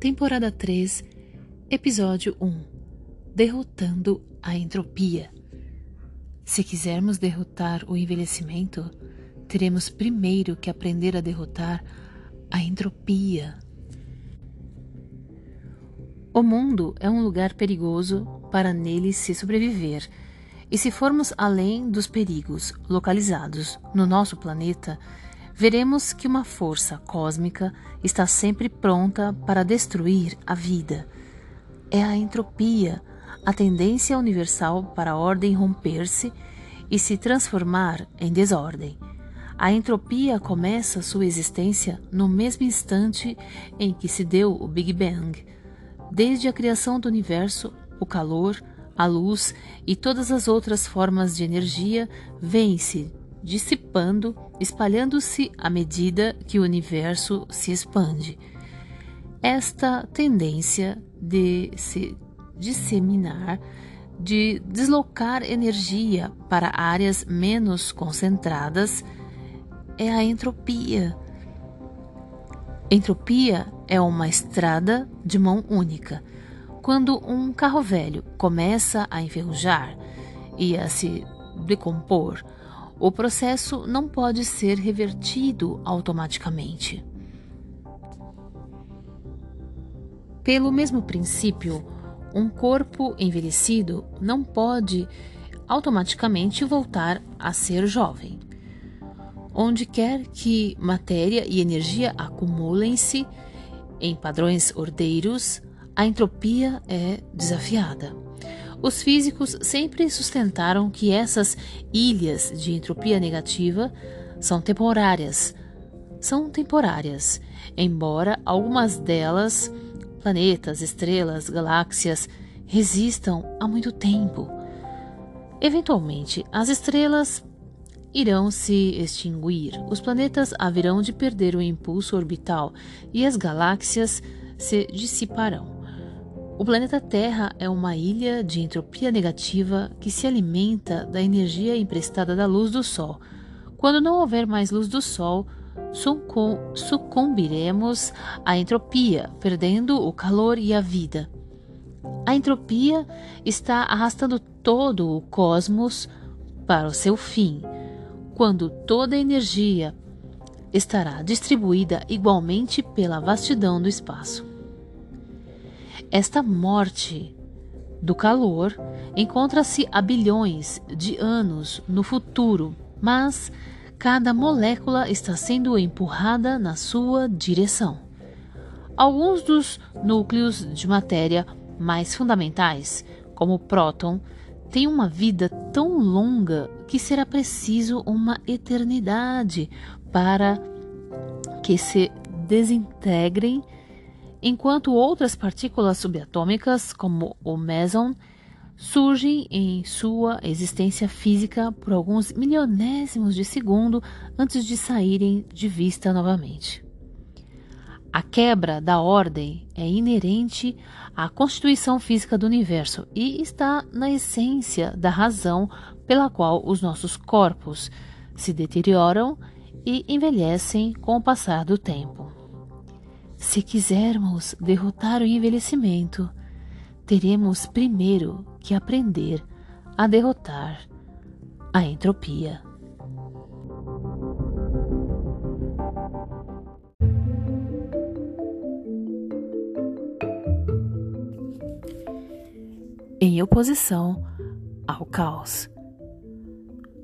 temporada 3, episódio 1 Derrotando a entropia. Se quisermos derrotar o envelhecimento, teremos primeiro que aprender a derrotar a entropia. O mundo é um lugar perigoso para nele se sobreviver. E se formos além dos perigos localizados no nosso planeta, veremos que uma força cósmica está sempre pronta para destruir a vida. É a entropia, a tendência universal para a ordem romper-se e se transformar em desordem. A entropia começa sua existência no mesmo instante em que se deu o Big Bang. Desde a criação do universo, o calor, a luz e todas as outras formas de energia vêm-se dissipando, espalhando-se à medida que o universo se expande. Esta tendência de se disseminar, de deslocar energia para áreas menos concentradas, é a entropia. Entropia é uma estrada de mão única. Quando um carro velho começa a enferrujar e a se decompor, o processo não pode ser revertido automaticamente. Pelo mesmo princípio, um corpo envelhecido não pode automaticamente voltar a ser jovem. Onde quer que matéria e energia acumulem-se em padrões ordeiros, a entropia é desafiada. Os físicos sempre sustentaram que essas ilhas de entropia negativa são temporárias. São temporárias, embora algumas delas, planetas, estrelas, galáxias, resistam há muito tempo. Eventualmente, as estrelas irão se extinguir, os planetas haverão de perder o impulso orbital e as galáxias se dissiparão. O planeta Terra é uma ilha de entropia negativa que se alimenta da energia emprestada da luz do Sol. Quando não houver mais luz do Sol, sucumbiremos à entropia, perdendo o calor e a vida. A entropia está arrastando todo o cosmos para o seu fim, quando toda a energia estará distribuída igualmente pela vastidão do espaço. Esta morte do calor encontra-se a bilhões de anos no futuro, mas cada molécula está sendo empurrada na sua direção. Alguns dos núcleos de matéria mais fundamentais, como o próton, têm uma vida tão longa que será preciso uma eternidade para que se desintegrem enquanto outras partículas subatômicas, como o meson, surgem em sua existência física por alguns milionésimos de segundo antes de saírem de vista novamente. A quebra da ordem é inerente à constituição física do universo e está na essência da razão pela qual os nossos corpos se deterioram e envelhecem com o passar do tempo. Se quisermos derrotar o envelhecimento, teremos primeiro que aprender a derrotar a entropia. Em oposição ao caos.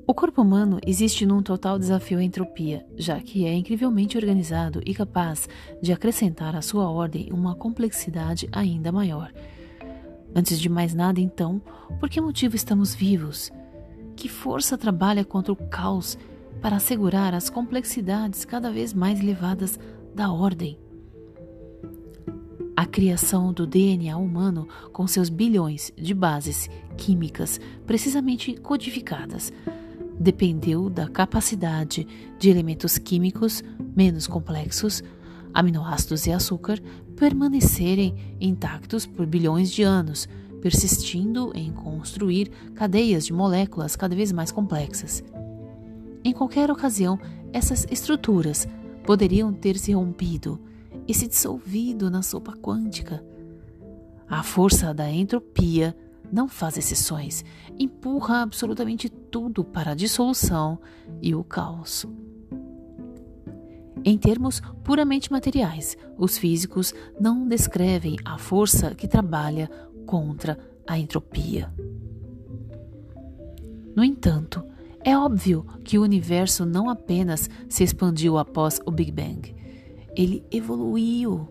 O corpo humano existe num total desafio à entropia, já que é incrivelmente organizado e capaz de acrescentar à sua ordem uma complexidade ainda maior. Antes de mais nada, então, por que motivo estamos vivos? Que força trabalha contra o caos para assegurar as complexidades cada vez mais elevadas da ordem? A criação do DNA humano, com seus bilhões de bases químicas precisamente codificadas, dependeu da capacidade de elementos químicos menos complexos, aminoácidos e açúcar, permanecerem intactos por bilhões de anos, persistindo em construir cadeias de moléculas cada vez mais complexas. Em qualquer ocasião, essas estruturas poderiam ter se rompido e se dissolvido na sopa quântica. A força da entropia não faz exceções, empurra absolutamente tudo para a dissolução e o caos. Em termos puramente materiais, os físicos não descrevem a força que trabalha contra a entropia. No entanto, é óbvio que o universo não apenas se expandiu após o Big Bang, ele evoluiu.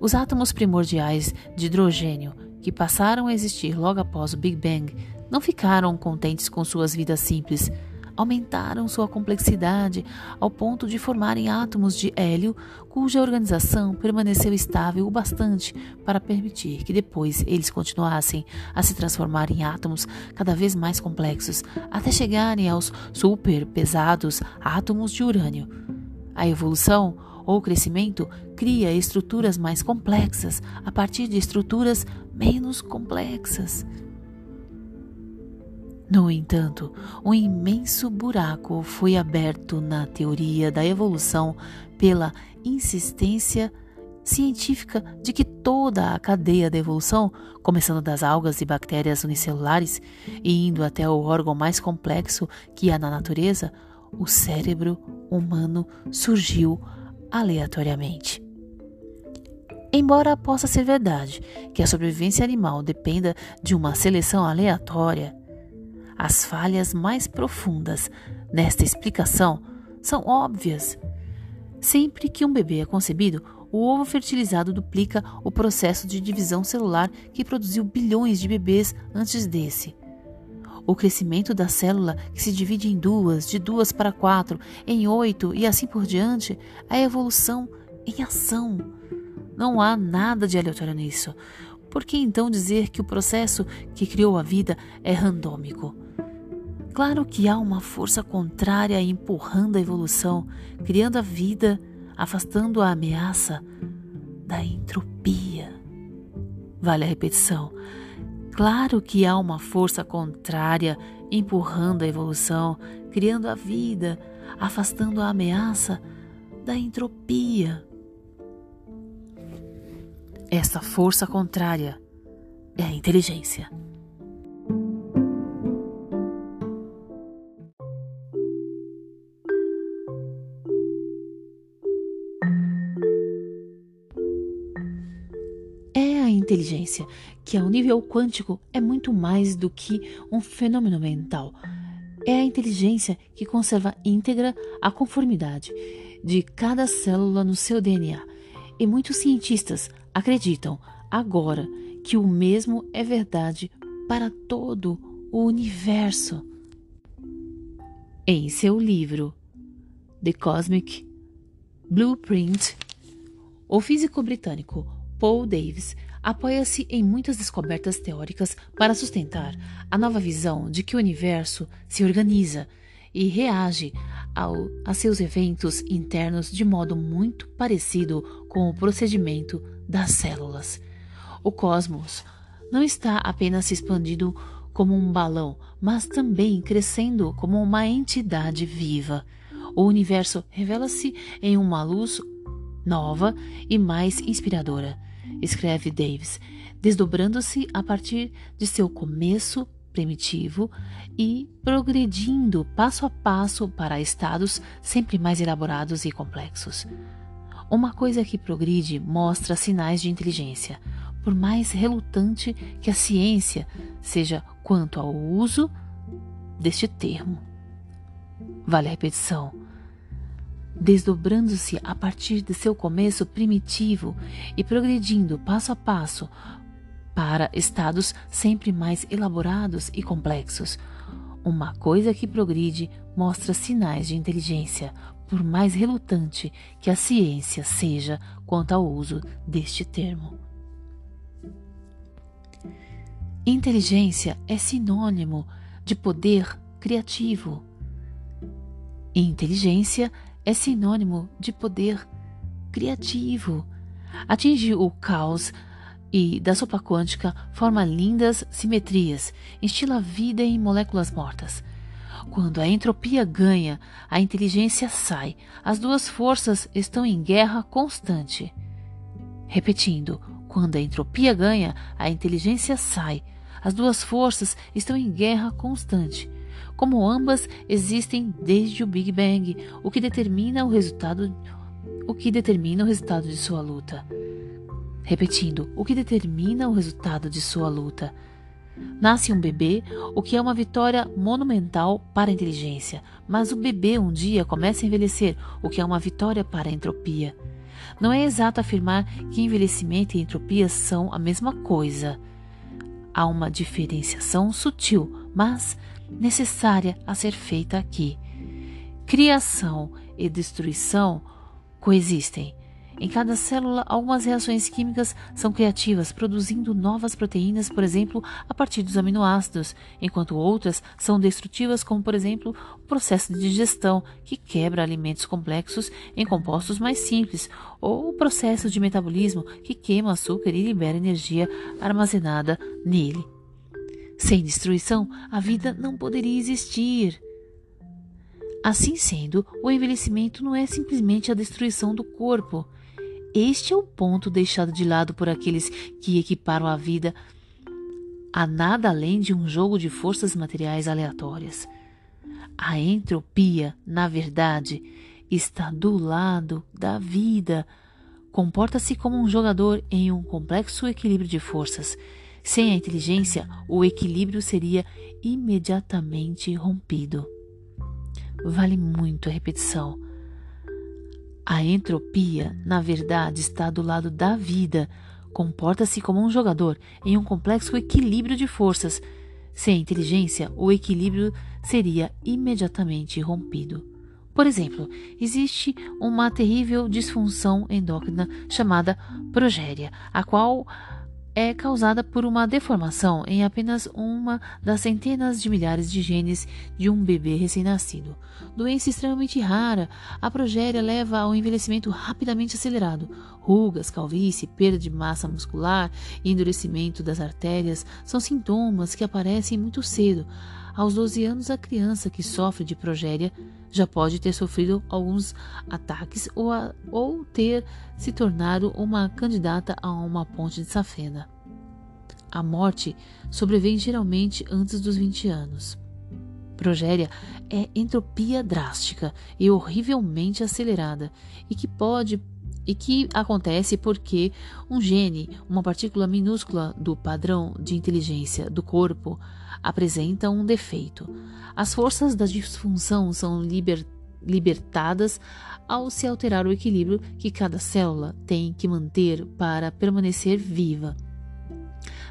Os átomos primordiais de hidrogênio que passaram a existir logo após o Big Bang não ficaram contentes com suas vidas simples. Aumentaram sua complexidade ao ponto de formarem átomos de hélio, cuja organização permaneceu estável o bastante para permitir que depois eles continuassem a se transformar em átomos cada vez mais complexos, até chegarem aos super pesados átomos de urânio. A evolução ou crescimento cria estruturas mais complexas a partir de estruturas menos complexas. No entanto, um imenso buraco foi aberto na teoria da evolução pela insistência científica de que toda a cadeia da evolução, começando das algas e bactérias unicelulares e indo até o órgão mais complexo que há na natureza, o cérebro humano surgiu aleatoriamente. Embora possa ser verdade que a sobrevivência animal dependa de uma seleção aleatória, as falhas mais profundas nesta explicação são óbvias. Sempre que um bebê é concebido, o ovo fertilizado duplica o processo de divisão celular que produziu bilhões de bebês antes desse. O crescimento da célula, que se divide em duas, de duas para quatro, em oito e assim por diante, é a evolução em ação. Não há nada de aleatório nisso. Por que então dizer que o processo que criou a vida é randômico? Claro que há uma força contrária empurrando a evolução, criando a vida, afastando a ameaça da entropia. Vale a repetição. Claro que há uma força contrária empurrando a evolução, criando a vida, afastando a ameaça da entropia. Essa força contrária é a inteligência. Inteligência, que ao nível quântico é muito mais do que um fenômeno mental. É a inteligência que conserva íntegra a conformidade de cada célula no seu DNA. E muitos cientistas acreditam agora que o mesmo é verdade para todo o universo. Em seu livro The Cosmic Blueprint, o físico britânico Paul Davies apoia-se em muitas descobertas teóricas para sustentar a nova visão de que o universo se organiza e reage ao, a seus eventos internos de modo muito parecido com o procedimento das células. O cosmos não está apenas se expandindo como um balão, mas também crescendo como uma entidade viva. O universo revela-se em uma luz nova e mais inspiradora escreve Davis, desdobrando-se a partir de seu começo primitivo e progredindo passo a passo para estados sempre mais elaborados e complexos. Uma coisa que progride mostra sinais de inteligência, por mais relutante que a ciência seja quanto ao uso deste termo. Vale a repetição desdobrando-se a partir de seu começo primitivo e progredindo passo a passo para estados sempre mais elaborados e complexos. Uma coisa que progride mostra sinais de inteligência, por mais relutante que a ciência seja quanto ao uso deste termo. Inteligência é sinônimo de poder criativo. Inteligência é sinônimo de poder criativo. Atinge o caos e, da sopa quântica, forma lindas simetrias, instila vida em moléculas mortas. Quando a entropia ganha, a inteligência sai. As duas forças estão em guerra constante. Repetindo, quando a entropia ganha, a inteligência sai. As duas forças estão em guerra constante. Como ambas existem desde o Big Bang, o que determina o resultado o que determina o resultado de sua luta. Repetindo, o que determina o resultado de sua luta. Nasce um bebê, o que é uma vitória monumental para a inteligência, mas o bebê um dia começa a envelhecer, o que é uma vitória para a entropia. Não é exato afirmar que envelhecimento e entropia são a mesma coisa. Há uma diferenciação sutil, mas necessária a ser feita aqui. Criação e destruição coexistem. Em cada célula, algumas reações químicas são criativas, produzindo novas proteínas, por exemplo, a partir dos aminoácidos, enquanto outras são destrutivas, como, por exemplo, o processo de digestão, que quebra alimentos complexos em compostos mais simples, ou o processo de metabolismo, que queima açúcar e libera energia armazenada nele. Sem destruição, a vida não poderia existir. Assim sendo, o envelhecimento não é simplesmente a destruição do corpo. Este é o ponto deixado de lado por aqueles que equiparam a vida a nada além de um jogo de forças materiais aleatórias. A entropia, na verdade, está do lado da vida. Comporta-se como um jogador em um complexo equilíbrio de forças. Sem a inteligência, o equilíbrio seria imediatamente rompido vale muito a repetição. A entropia, na verdade, está do lado da vida. Comporta-se como um jogador em um complexo equilíbrio de forças. Sem inteligência, o equilíbrio seria imediatamente rompido. Por exemplo, existe uma terrível disfunção endócrina chamada progéria, a qual é causada por uma deformação em apenas uma das centenas de milhares de genes de um bebê recém-nascido. Doença extremamente rara, a progéria leva ao envelhecimento rapidamente acelerado. Rugas, calvície, perda de massa muscular e endurecimento das artérias são sintomas que aparecem muito cedo. Aos 12 anos, a criança que sofre de progéria já pode ter sofrido alguns ataques ou, a, ou ter se tornado uma candidata a uma ponte de safena. A morte sobrevém geralmente antes dos 20 anos. Progéria é entropia drástica e horrivelmente acelerada e que pode e que acontece porque um gene, uma partícula minúscula do padrão de inteligência do corpo, apresenta um defeito. As forças da disfunção são liber, libertadas ao se alterar o equilíbrio que cada célula tem que manter para permanecer viva.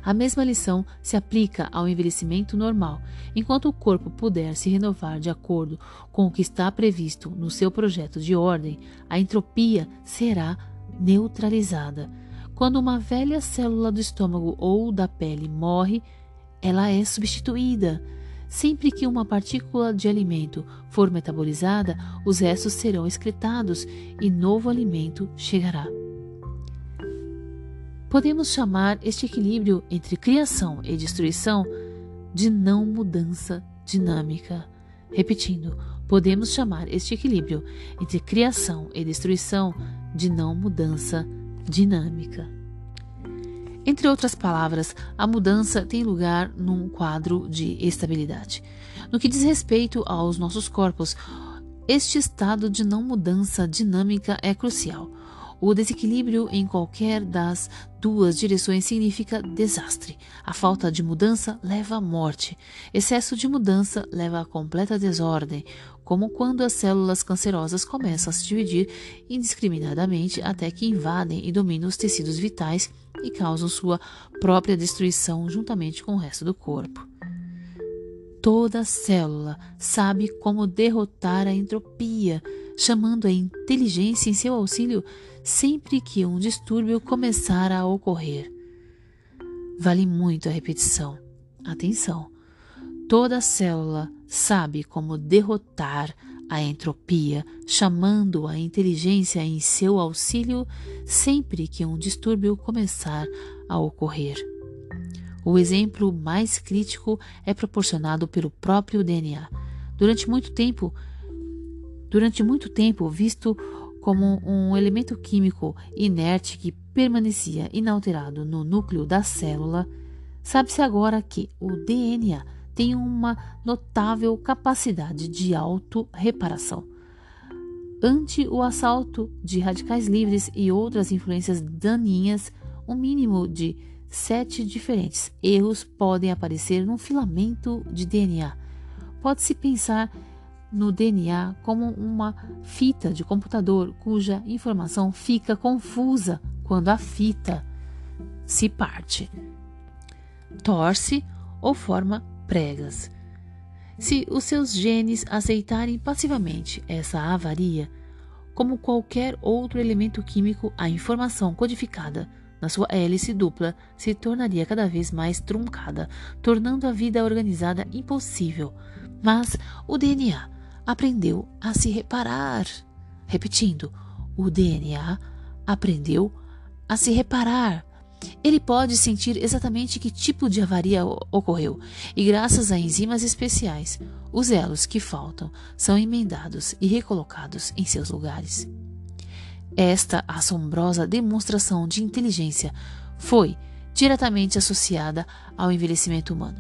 A mesma lição se aplica ao envelhecimento normal. Enquanto o corpo puder se renovar de acordo com o que está previsto no seu projeto de ordem, a entropia será neutralizada. Quando uma velha célula do estômago ou da pele morre, ela é substituída. Sempre que uma partícula de alimento for metabolizada, os restos serão excretados e novo alimento chegará. Podemos chamar este equilíbrio entre criação e destruição de não mudança dinâmica. Repetindo, podemos chamar este equilíbrio entre criação e destruição de não mudança dinâmica. Entre outras palavras, a mudança tem lugar num quadro de estabilidade. No que diz respeito aos nossos corpos, este estado de não mudança dinâmica é crucial. O desequilíbrio em qualquer das duas direções significa desastre. A falta de mudança leva à morte. Excesso de mudança leva à completa desordem, como quando as células cancerosas começam a se dividir indiscriminadamente até que invadem e dominam os tecidos vitais e causam sua própria destruição juntamente com o resto do corpo. Toda célula sabe como derrotar a entropia, chamando a inteligência em seu auxílio sempre que um distúrbio começar a ocorrer. Vale muito a repetição. Atenção! Toda célula sabe como derrotar a entropia, chamando a inteligência em seu auxílio sempre que um distúrbio começar a ocorrer. O exemplo mais crítico é proporcionado pelo próprio DNA. Durante muito tempo, durante muito tempo visto como um elemento químico inerte que permanecia inalterado no núcleo da célula, sabe-se agora que o DNA tem uma notável capacidade de auto-reparação. Ante o assalto de radicais livres e outras influências daninhas, um mínimo de sete diferentes erros podem aparecer num filamento de DNA. Pode-se pensar no DNA como uma fita de computador cuja informação fica confusa quando a fita se parte, torce ou forma pregas. Se os seus genes aceitarem passivamente essa avaria, como qualquer outro elemento químico, a informação codificada na sua hélice dupla se tornaria cada vez mais truncada, tornando a vida organizada impossível. Mas o DNA aprendeu a se reparar. Repetindo, o DNA aprendeu a se reparar. Ele pode sentir exatamente que tipo de avaria ocorreu, e graças a enzimas especiais, os elos que faltam são emendados e recolocados em seus lugares. Esta assombrosa demonstração de inteligência foi diretamente associada ao envelhecimento humano.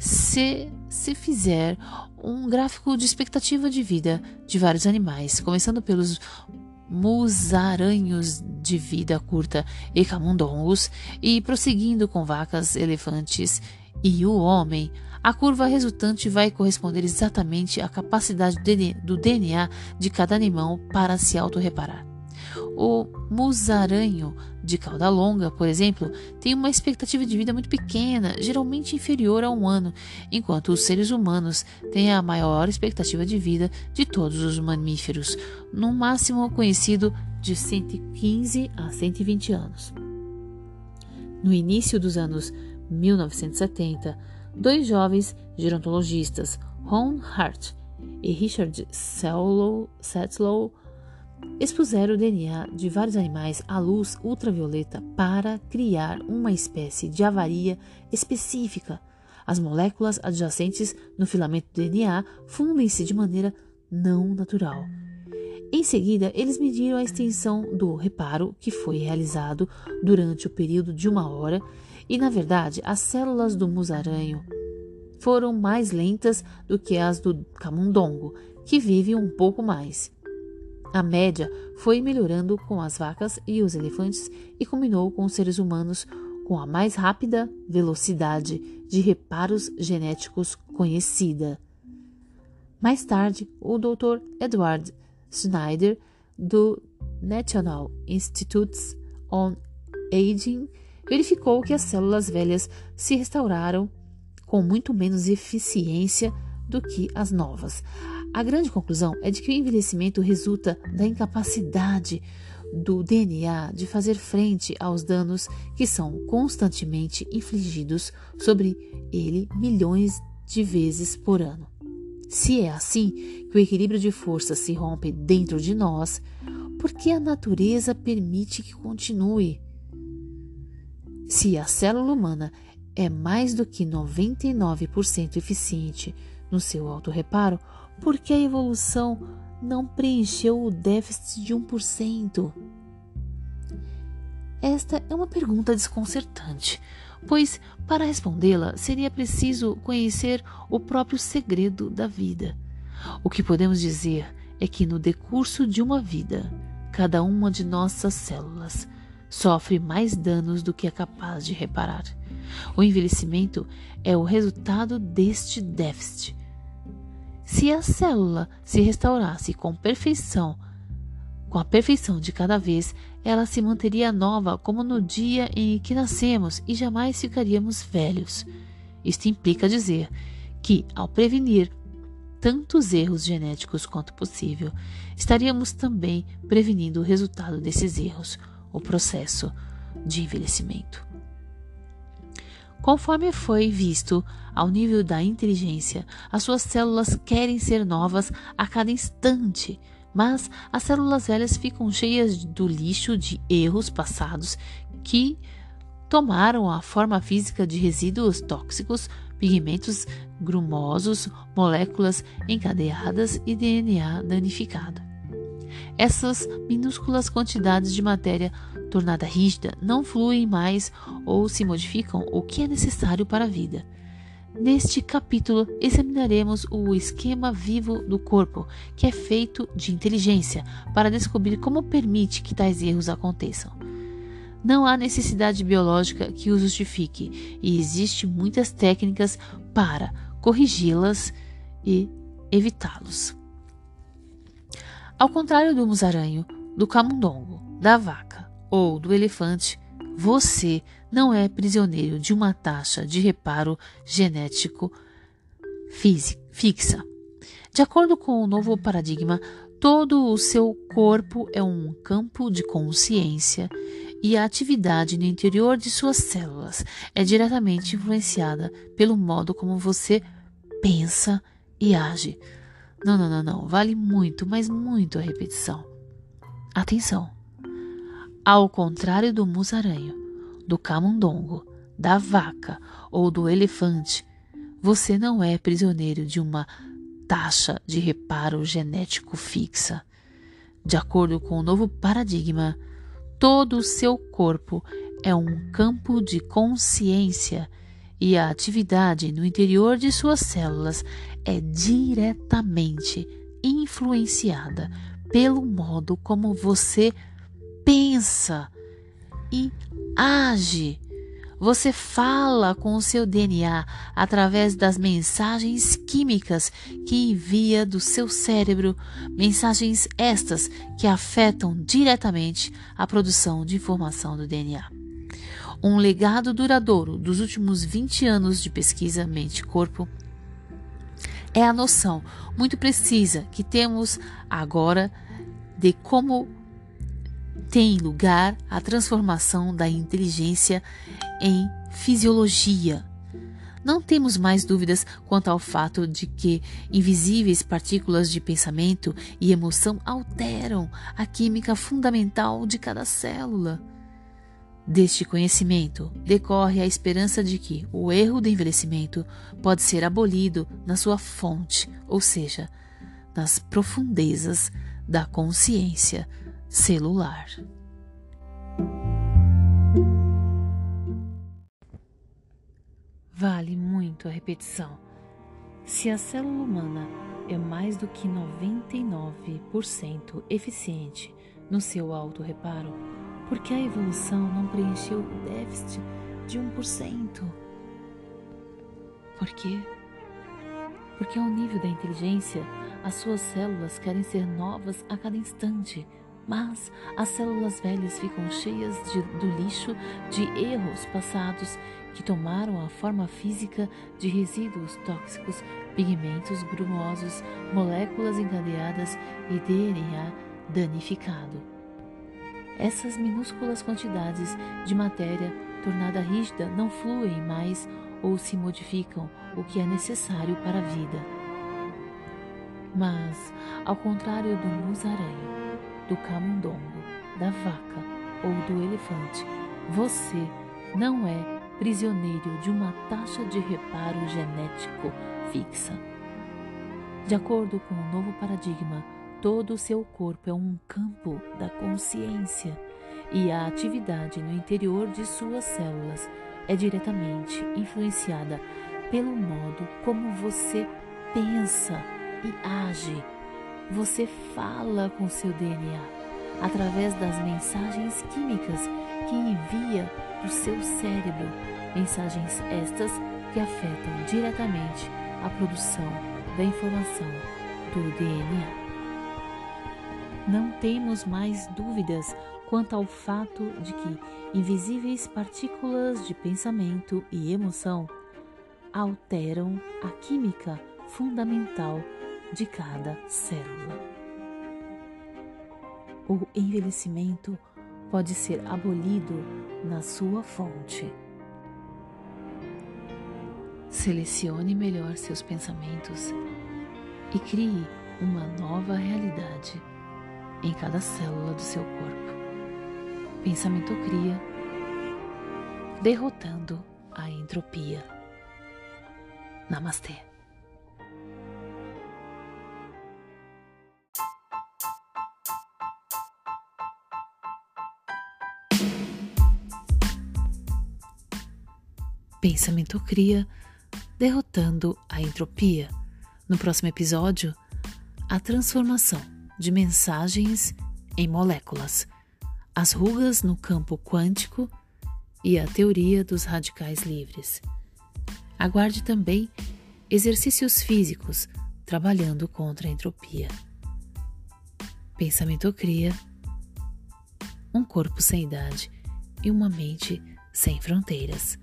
Se se fizer um gráfico de expectativa de vida de vários animais, começando pelos musaranhos de vida curta e camundongos, e prosseguindo com vacas, elefantes e o homem, a curva resultante vai corresponder exatamente à capacidade do DNA de cada animal para se autorreparar. O musaranho de cauda longa, por exemplo, tem uma expectativa de vida muito pequena, geralmente inferior a um ano, enquanto os seres humanos têm a maior expectativa de vida de todos os mamíferos, no máximo conhecido de 115 a 120 anos. No início dos anos 1970, dois jovens gerontologistas, Ron Hart e Richard Setlow, expuseram o DNA de vários animais à luz ultravioleta para criar uma espécie de avaria específica. As moléculas adjacentes no filamento do DNA fundem-se de maneira não natural. Em seguida, eles mediram a extensão do reparo que foi realizado durante o período de uma hora e, na verdade, as células do musaranho foram mais lentas do que as do camundongo, que vive um pouco mais. A média foi melhorando com as vacas e os elefantes e combinou com os seres humanos com a mais rápida velocidade de reparos genéticos conhecida. Mais tarde, o Dr. Edward Schneider, do National Institutes on Aging, verificou que as células velhas se restauraram com muito menos eficiência do que as novas. A grande conclusão é de que o envelhecimento resulta da incapacidade do DNA de fazer frente aos danos que são constantemente infligidos sobre ele milhões de vezes por ano. Se é assim que o equilíbrio de forças se rompe dentro de nós, por que a natureza permite que continue? Se a célula humana é mais do que 99% eficiente no seu autorreparo, por que a evolução não preencheu o déficit de 1%? Esta é uma pergunta desconcertante, pois para respondê-la seria preciso conhecer o próprio segredo da vida. O que podemos dizer é que no decurso de uma vida, cada uma de nossas células sofre mais danos do que é capaz de reparar. O envelhecimento é o resultado deste déficit se a célula se restaurasse com perfeição, com a perfeição de cada vez, ela se manteria nova como no dia em que nascemos e jamais ficaríamos velhos. Isto implica dizer que, ao prevenir tantos erros genéticos quanto possível, estaríamos também prevenindo o resultado desses erros, o processo de envelhecimento. Conforme foi visto ao nível da inteligência, as suas células querem ser novas a cada instante, mas as células velhas ficam cheias do lixo de erros passados que tomaram a forma física de resíduos tóxicos, pigmentos grumosos, moléculas encadeadas e DNA danificado. Essas minúsculas quantidades de matéria tornada rígida não fluem mais ou se modificam o que é necessário para a vida. Neste capítulo, examinaremos o esquema vivo do corpo, que é feito de inteligência, para descobrir como permite que tais erros aconteçam. Não há necessidade biológica que os justifique, e existem muitas técnicas para corrigi-las e evitá-los. Ao contrário do musaranho, do camundongo, da vaca ou do elefante, você não é prisioneiro de uma taxa de reparo genético fixa. De acordo com o novo paradigma, todo o seu corpo é um campo de consciência e a atividade no interior de suas células é diretamente influenciada pelo modo como você pensa e age. Não, não, não, não. Vale muito, mas muito a repetição. Atenção! Ao contrário do musaranho, do camundongo, da vaca ou do elefante, você não é prisioneiro de uma taxa de reparo genético fixa. De acordo com o novo paradigma, todo o seu corpo é um campo de consciência e a atividade no interior de suas células é diretamente influenciada pelo modo como você pensa e age. Você fala com o seu DNA através das mensagens químicas que envia do seu cérebro, mensagens estas que afetam diretamente a produção de informação do DNA. Um legado duradouro dos últimos 20 anos de pesquisa mente-corpo é a noção muito precisa que temos agora de como tem lugar a transformação da inteligência em fisiologia. Não temos mais dúvidas quanto ao fato de que invisíveis partículas de pensamento e emoção alteram a química fundamental de cada célula. Deste conhecimento decorre a esperança de que o erro do envelhecimento pode ser abolido na sua fonte, ou seja, nas profundezas da consciência celular. Vale muito a repetição. Se a célula humana é mais do que 99% eficiente no seu auto-reparo, por que a evolução não preencheu o déficit de 1%? Por quê? Porque ao nível da inteligência, as suas células querem ser novas a cada instante mas as células velhas ficam cheias de, do lixo de erros passados que tomaram a forma física de resíduos tóxicos, pigmentos grumosos, moléculas encadeadas e DNA danificado. Essas minúsculas quantidades de matéria tornada rígida não fluem mais ou se modificam, o que é necessário para a vida. Mas, ao contrário do musaranho, do camundongo, da vaca ou do elefante. Você não é prisioneiro de uma taxa de reparo genético fixa. De acordo com o novo paradigma, todo o seu corpo é um campo da consciência e a atividade no interior de suas células é diretamente influenciada pelo modo como você pensa e age você fala com seu DNA através das mensagens químicas que envia do seu cérebro, mensagens estas que afetam diretamente a produção da informação do DNA. Não temos mais dúvidas quanto ao fato de que invisíveis partículas de pensamento e emoção alteram a química fundamental de cada célula. O envelhecimento pode ser abolido na sua fonte. Selecione melhor seus pensamentos e crie uma nova realidade em cada célula do seu corpo. Pensamento cria, derrotando a entropia. Namastê. Pensamento cria, derrotando a entropia. No próximo episódio, a transformação de mensagens em moléculas, as rugas no campo quântico e a teoria dos radicais livres. Aguarde também exercícios físicos trabalhando contra a entropia. Pensamento cria um corpo sem idade e uma mente sem fronteiras.